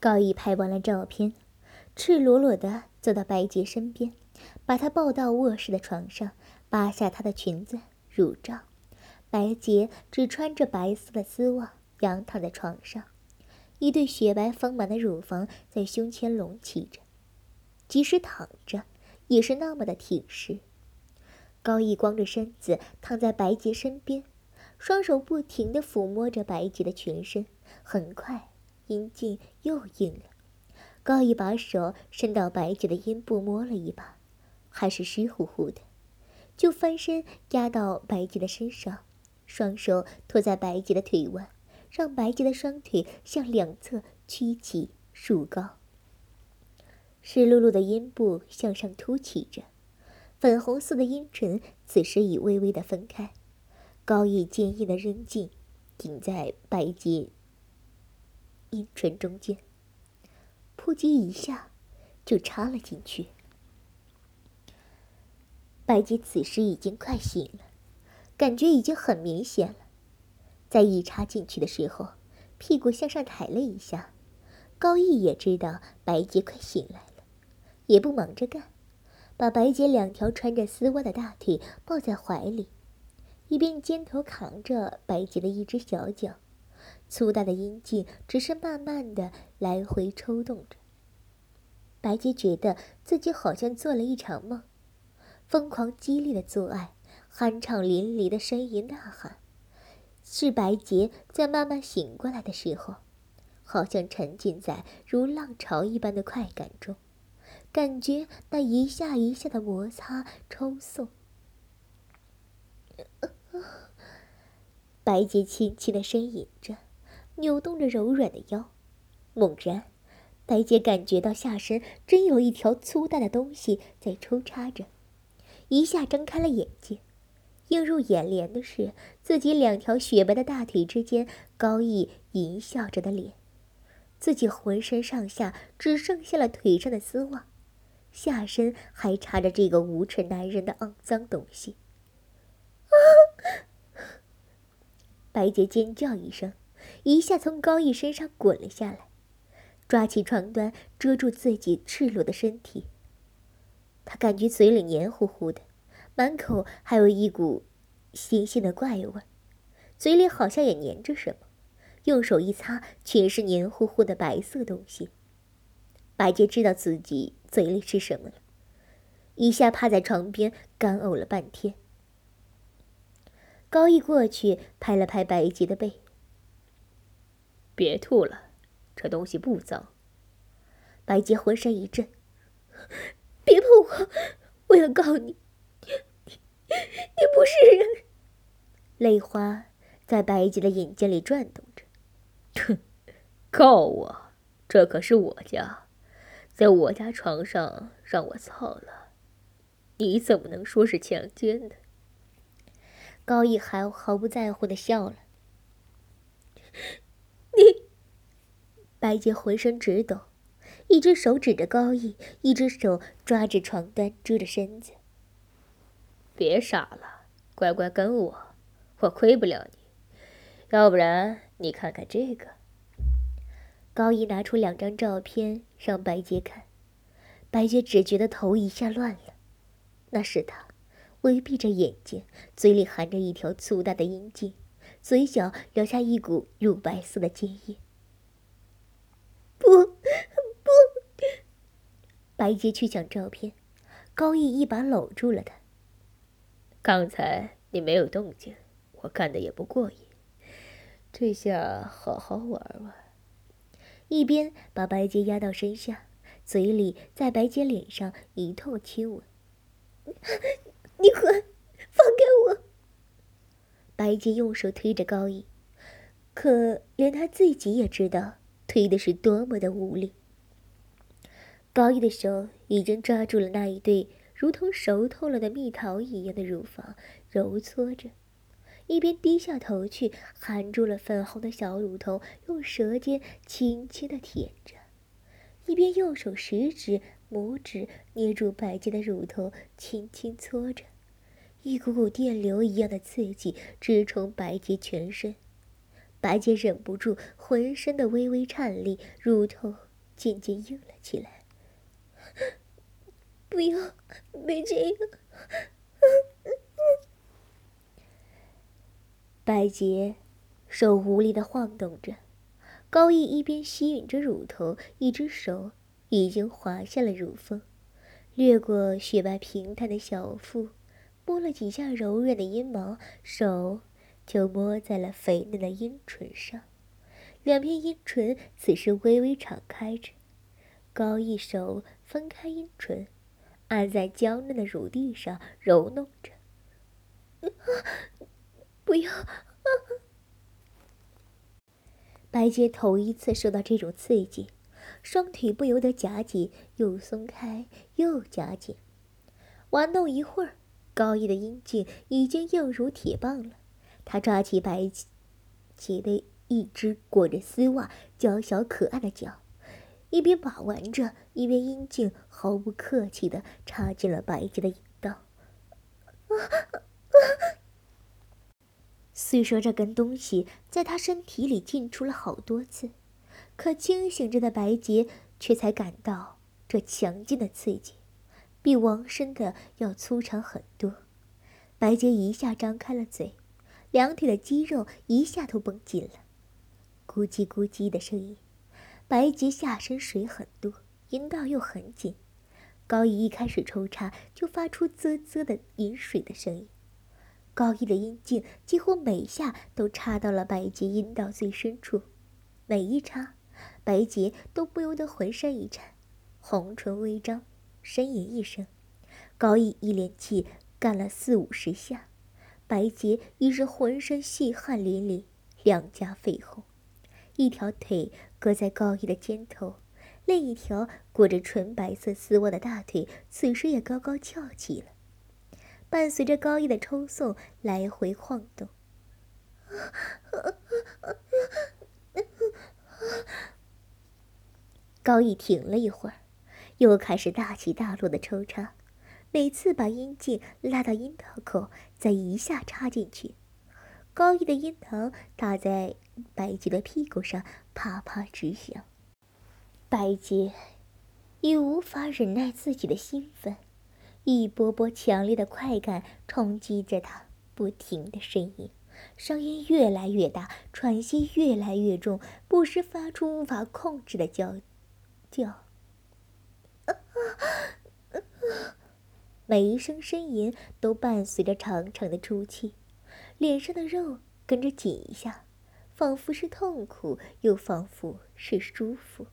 高毅拍完了照片，赤裸裸的走到白洁身边，把她抱到卧室的床上，扒下她的裙子乳罩。白洁只穿着白色的丝袜，仰躺在床上，一对雪白丰满的乳房在胸前隆起着，即使躺着也是那么的挺实。高毅光着身子躺在白洁身边，双手不停地抚摸着白洁的全身。很快，阴茎又硬了。高毅把手伸到白洁的阴部摸了一把，还是湿乎乎的，就翻身压到白洁的身上，双手托在白洁的腿弯，让白洁的双腿向两侧屈起竖高。湿漉漉的阴部向上凸起着。粉红色的阴唇此时已微微的分开，高毅坚硬的扔进顶在白洁阴唇中间，扑叽一下就插了进去。白洁此时已经快醒了，感觉已经很明显了。在一插进去的时候，屁股向上抬了一下，高毅也知道白洁快醒来了，也不忙着干。把白洁两条穿着丝袜的大腿抱在怀里，一边肩头扛着白洁的一只小脚，粗大的阴茎只是慢慢的来回抽动着。白洁觉得自己好像做了一场梦，疯狂激烈的做爱，酣畅淋漓的呻吟呐喊，是白洁在慢慢醒过来的时候，好像沉浸在如浪潮一般的快感中。感觉那一下一下的摩擦抽送，白洁轻轻的呻吟着，扭动着柔软的腰。猛然，白洁感觉到下身真有一条粗大的东西在抽插着，一下睁开了眼睛。映入眼帘的是自己两条雪白的大腿之间高逸淫笑着的脸，自己浑身上下只剩下了腿上的丝袜。下身还插着这个无耻男人的肮脏东西！啊！白洁尖叫一声，一下从高毅身上滚了下来，抓起床单遮住自己赤裸的身体。他感觉嘴里黏糊糊的，满口还有一股腥腥的怪味，嘴里好像也粘着什么，用手一擦，全是黏糊糊的白色东西。白洁知道自己嘴里是什么了，一下趴在床边干呕了半天。高毅过去拍了拍白洁的背：“别吐了，这东西不脏。”白洁浑身一震：“别碰我！我要告你！你你不是人！”泪花在白洁的眼睛里转动着：“哼，告我？这可是我家。”在我家床上让我操了，你怎么能说是强奸呢？高毅还毫不在乎的笑了。你，白洁浑身直抖，一只手指着高毅，一只手抓着床单遮着身子。别傻了，乖乖跟我，我亏不了你。要不然你看看这个。高毅拿出两张照片。让白洁看，白洁只觉得头一下乱了。那是他，微闭着眼睛，嘴里含着一条粗大的阴茎，嘴角流下一股乳白色的坚液。不，不！白洁去抢照片，高毅一把搂住了他。刚才你没有动静，我看的也不过瘾，这下好好玩玩。一边把白洁压到身下，嘴里在白洁脸上一通亲吻。你滚！白洁用手推着高毅，可连他自己也知道推的是多么的无力。高毅的手已经抓住了那一对如同熟透了的蜜桃一样的乳房，揉搓着。一边低下头去，含住了粉红的小乳头，用舌尖轻轻的舔着；一边用手食指、拇指捏住白洁的乳头，轻轻搓着。一股股电流一样的刺激直冲白洁全身，白洁忍不住浑身的微微颤栗，乳头渐渐硬了起来。不要，别这样！白洁手无力的晃动着，高毅一边吸吮着乳头，一只手已经滑下了乳峰，掠过雪白平坦的小腹，摸了几下柔软的阴毛，手就摸在了肥嫩的阴唇上。两片阴唇此时微微敞开着，高一手分开阴唇，按在娇嫩的乳地上揉弄着。不要！白洁头一次受到这种刺激，双腿不由得夹紧，又松开，又夹紧。玩弄一会儿，高一的阴茎已经硬如铁棒了。他抓起白洁的。一只裹着丝袜、娇小可爱的脚，一边把玩着，一边阴茎毫不客气地插进了白洁的阴道。虽说这根东西在他身体里进出了好多次，可清醒着的白洁却才感到这强劲的刺激，比王生的要粗长很多。白洁一下张开了嘴，两腿的肌肉一下都绷紧了。咕叽咕叽的声音，白洁下身水很多，阴道又很紧。高一一开始抽插就发出啧啧的饮水的声音。高一的阴茎几乎每下都插到了白洁阴道最深处，每一插，白洁都不由得浑身一颤，红唇微张，呻吟一声。高一一连气干了四五十下，白洁已是浑身细汗淋漓，两颊绯红。一条腿搁在高一的肩头，另一条裹着纯白色丝袜的大腿此时也高高翘起了，伴随着高一的抽送来回晃动。高一停了一会儿，又开始大起大落的抽插，每次把阴茎拉到阴道口，再一下插进去。高一的阴囊打在白洁的屁股上，啪啪直响。白洁已无法忍耐自己的兴奋，一波波强烈的快感冲击着她，不停的呻吟，声音越来越大，喘息越来越重，不时发出无法控制的叫叫。每一声呻吟都伴随着长长的出气。脸上的肉跟着紧一下，仿佛是痛苦，又仿佛是舒服。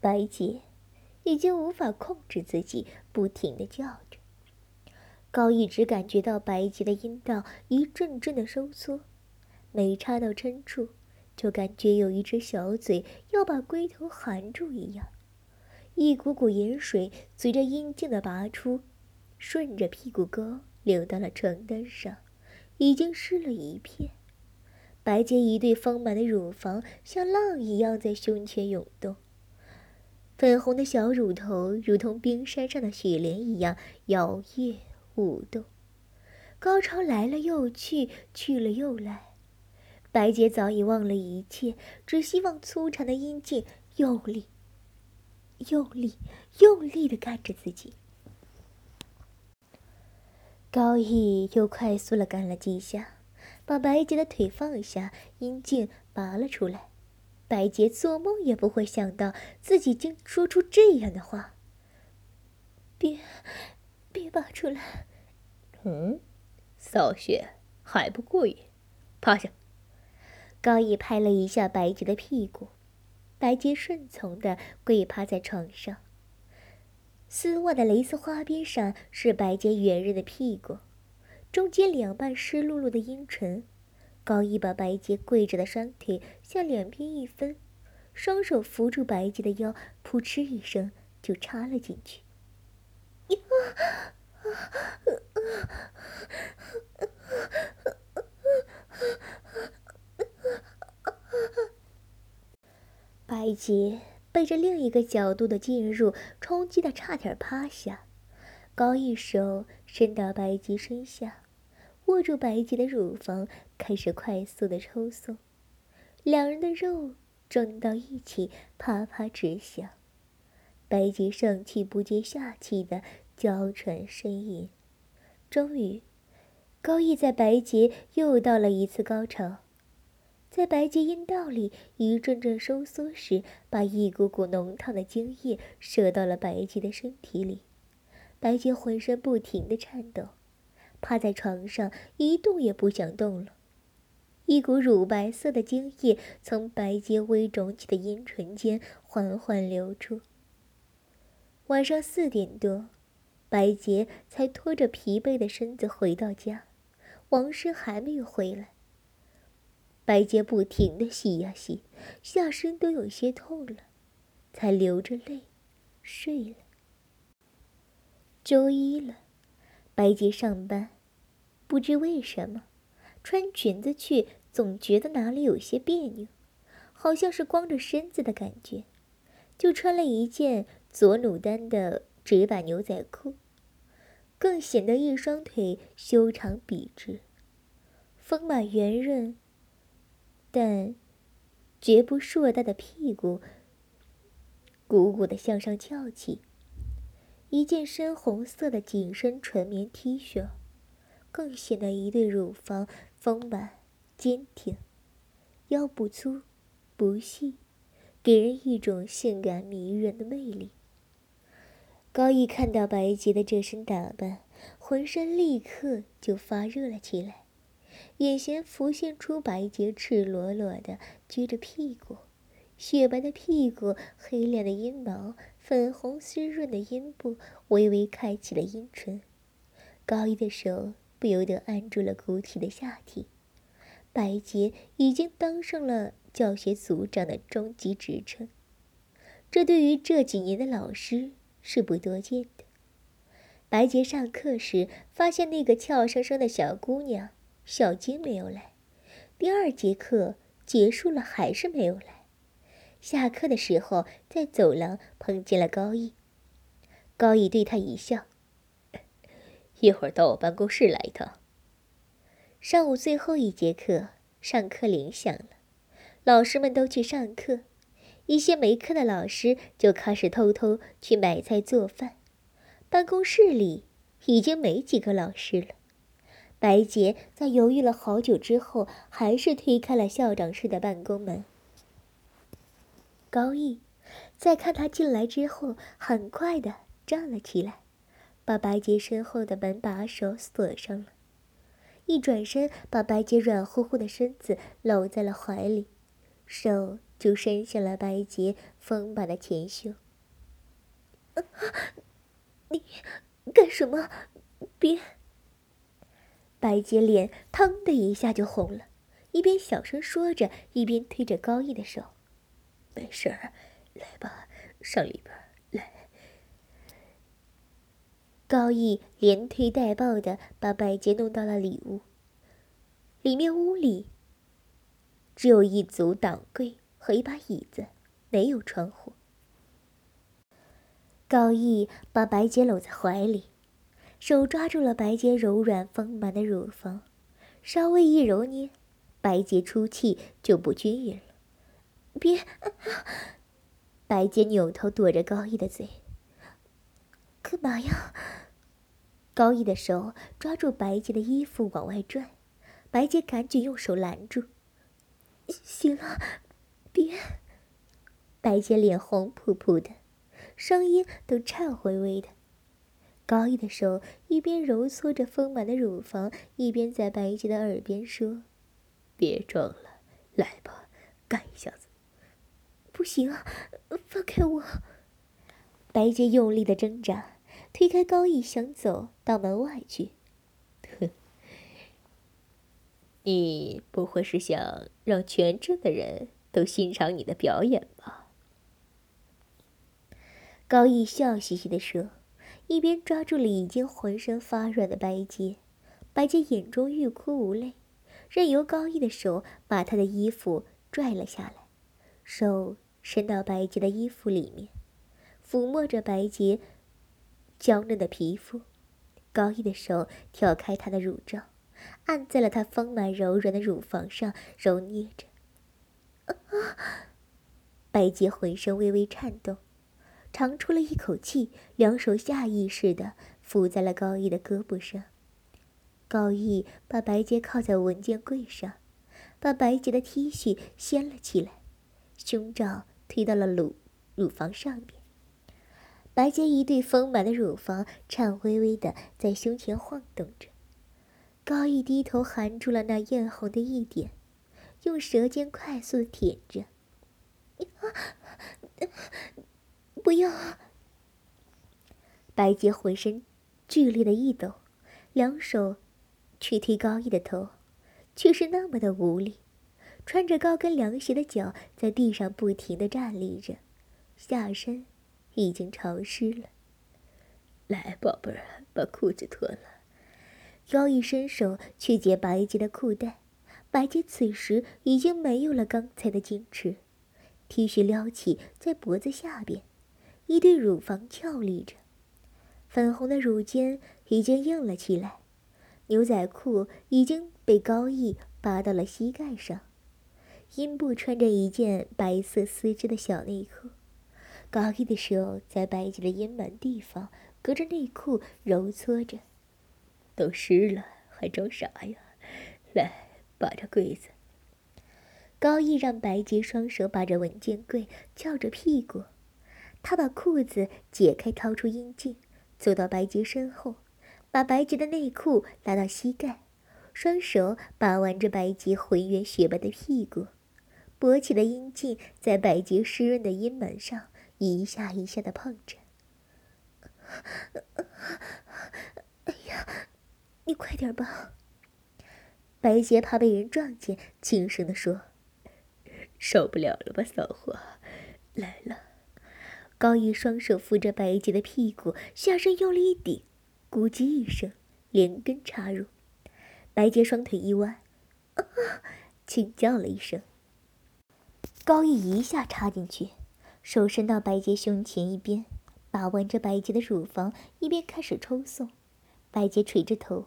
白洁已经无法控制自己，不停的叫着。高一直感觉到白洁的阴道一阵阵的收缩，每插到深处，就感觉有一只小嘴要把龟头含住一样。一股股盐水随着阴茎的拔出，顺着屁股沟流到了床单上，已经湿了一片。白洁一对丰满的乳房像浪一样在胸前涌动，粉红的小乳头如同冰山上的雪莲一样摇曳舞动。高潮来了又去，去了又来，白洁早已忘了一切，只希望粗长的阴茎用力。用力、用力的干着自己。高毅又快速的干了几下，把白洁的腿放下，阴茎拔了出来。白洁做梦也不会想到自己竟说出这样的话：“别，别拔出来。”嗯，扫雪还不过瘾？趴下。高毅拍了一下白洁的屁股。白洁顺从的跪趴在床上，丝袜的蕾丝花边上是白洁圆润的屁股，中间两半湿漉漉的阴唇。高一把白洁跪着的双腿向两边一分，双手扶住白洁的腰，扑哧一声就插了进去。白洁被这另一个角度的进入冲击的差点趴下，高一手伸到白洁身下，握住白洁的乳房，开始快速的抽送，两人的肉撞到一起，啪啪直响。白洁上气不接下气的娇喘呻吟，终于，高毅在白洁又到了一次高潮，在白洁阴道里一阵阵收缩时，把一股股浓烫的精液射到了白洁的身体里，白洁浑身不停的颤抖。趴在床上一动也不想动了，一股乳白色的精液从白洁微肿起的阴唇间缓缓流出。晚上四点多，白洁才拖着疲惫的身子回到家，王生还没有回来。白洁不停的洗呀洗，下身都有些痛了，才流着泪睡了。周一了。白洁上班，不知为什么，穿裙子去总觉得哪里有些别扭，好像是光着身子的感觉，就穿了一件左努丹的直板牛仔裤，更显得一双腿修长笔直，丰满圆润，但绝不硕大的屁股鼓鼓的向上翘起。一件深红色的紧身纯棉 T 恤，更显得一对乳房丰满坚挺，腰不粗不细，给人一种性感迷人的魅力。高毅看到白洁的这身打扮，浑身立刻就发热了起来，眼前浮现出白洁赤裸裸的撅着屁股，雪白的屁股，黑亮的阴毛。粉红湿润的阴部，微微开启了阴唇，高一的手不由得按住了鼓起的下体。白洁已经当上了教学组长的终极职称，这对于这几年的老师是不多见的。白洁上课时发现那个俏生生的小姑娘小金没有来，第二节课结束了还是没有来。下课的时候，在走廊碰见了高毅。高毅对他一笑：“ 一会儿到我办公室来一趟。”上午最后一节课，上课铃响了，老师们都去上课，一些没课的老师就开始偷偷去买菜做饭。办公室里已经没几个老师了。白洁在犹豫了好久之后，还是推开了校长室的办公门。高毅在看他进来之后，很快的站了起来，把白洁身后的门把手锁上了。一转身，把白洁软乎乎的身子搂在了怀里，手就伸向了白洁丰满的前胸。啊 你干什么？别！白洁脸腾的一下就红了，一边小声说着，一边推着高毅的手。没事儿，来吧，上里边来。高毅连推带抱的把白洁弄到了里屋。里面屋里只有一组挡柜和一把椅子，没有窗户。高毅把白洁搂在怀里，手抓住了白洁柔软丰满的乳房，稍微一揉捏，白洁出气就不均匀了。别！白洁扭头躲着高毅的嘴。干嘛呀？高毅的手抓住白洁的衣服往外拽，白洁赶紧用手拦住。行了，别！白洁脸红扑扑的，声音都颤巍巍的。高毅的手一边揉搓着丰满的乳房，一边在白洁的耳边说：“别装了，来吧，干一下子。”不行啊！放开我！白洁用力的挣扎，推开高毅，想走到门外去。哼，你不会是想让全镇的人都欣赏你的表演吧？高毅笑嘻嘻的说，一边抓住了已经浑身发软的白洁。白洁眼中欲哭无泪，任由高毅的手把她的衣服拽了下来，手。伸到白洁的衣服里面，抚摸着白洁娇嫩的皮肤，高毅的手挑开她的乳罩，按在了她丰满柔软的乳房上揉捏着。啊 白洁浑身微微颤动，长出了一口气，两手下意识的扶在了高毅的胳膊上。高毅把白洁靠在文件柜上，把白洁的 T 恤掀了起来，胸罩推到了乳乳房上面。白洁一对丰满的乳房颤巍巍的在胸前晃动着。高毅低头含住了那艳红的一点，用舌尖快速舔着。不要！白洁浑身剧烈的一抖，两手去推高毅的头，却是那么的无力。穿着高跟凉鞋的脚在地上不停的站立着，下身已经潮湿了。来，宝贝儿，把裤子脱了。高毅伸手去解白洁的裤带，白洁此时已经没有了刚才的矜持。T 恤撩起，在脖子下边，一对乳房翘立着，粉红的乳尖已经硬了起来。牛仔裤已经被高毅扒到了膝盖上，阴部穿着一件白色丝质的小内裤。高毅的手在白洁的阴门地方，隔着内裤揉搓着。都湿了，还装啥呀？来，把这柜子。高毅让白洁双手把着文件柜，翘着屁股。他把裤子解开，掏出阴茎，走到白洁身后，把白洁的内裤拉到膝盖，双手把玩着白洁浑圆雪白的屁股，勃起的阴茎在白洁湿润的阴门上一下一下的碰着。哎呀，你快点吧！白洁怕被人撞见，轻声地说。受不了了吧，骚货！来了。高毅双手扶着白洁的屁股，下身用力一顶，咕叽一声，连根插入。白洁双腿一弯，啊！轻叫了一声。高毅一下插进去，手伸到白洁胸前一边，把玩着白洁的乳房，一边开始抽送。白洁垂着头，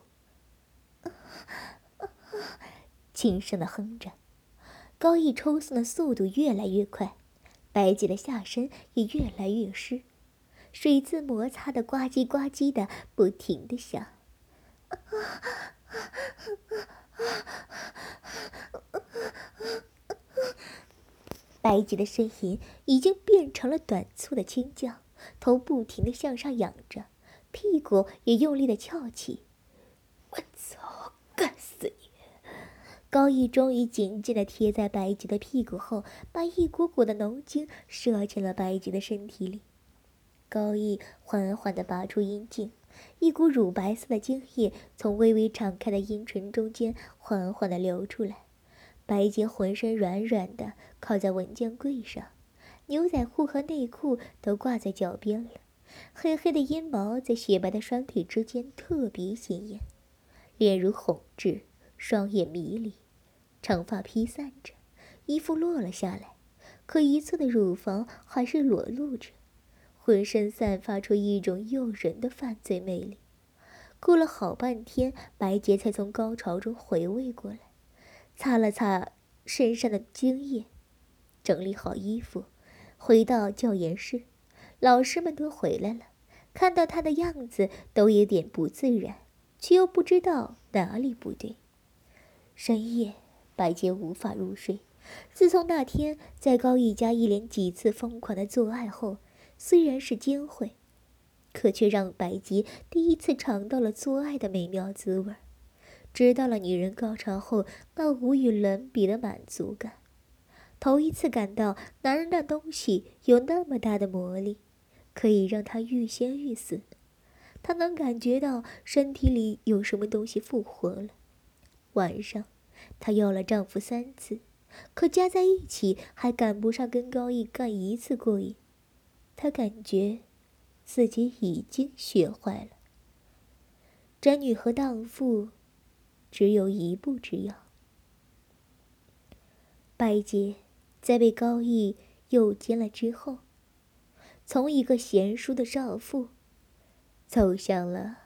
轻声的哼着。高毅抽送的速度越来越快，白洁的下身也越来越湿，水渍摩擦的呱唧呱唧的不停的响。白洁的呻吟已经变成了短促的轻叫，头不停的向上仰着，屁股也用力的翘起。我操，干死你！高毅终于紧紧地贴在白洁的屁股后，把一股股的浓精射进了白洁的身体里。高毅缓缓地拔出阴茎，一股乳白色的精液从微微敞开的阴唇中间缓缓地流出来。白洁浑身软软的，靠在文件柜上，牛仔裤和内裤都挂在脚边了，黑黑的阴毛在雪白的双腿之间特别显眼，脸如红痣，双眼迷离。长发披散着，衣服落了下来，可一侧的乳房还是裸露着，浑身散发出一种诱人的犯罪魅力。过了好半天，白洁才从高潮中回味过来，擦了擦身上的精液，整理好衣服，回到教研室。老师们都回来了，看到他的样子都有点不自然，却又不知道哪里不对。深夜。白洁无法入睡。自从那天在高毅家一连几次疯狂的做爱后，虽然是奸会，可却让白洁第一次尝到了做爱的美妙滋味，知道了女人高潮后那无与伦比的满足感，头一次感到男人那东西有那么大的魔力，可以让他欲仙欲死。他能感觉到身体里有什么东西复活了。晚上。她要了丈夫三次，可加在一起还赶不上跟高毅干一次过瘾。她感觉自己已经学坏了。贞女和荡妇只有一步之遥。白洁在被高毅诱奸了之后，从一个贤淑的少妇，走向了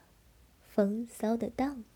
风骚的荡妇。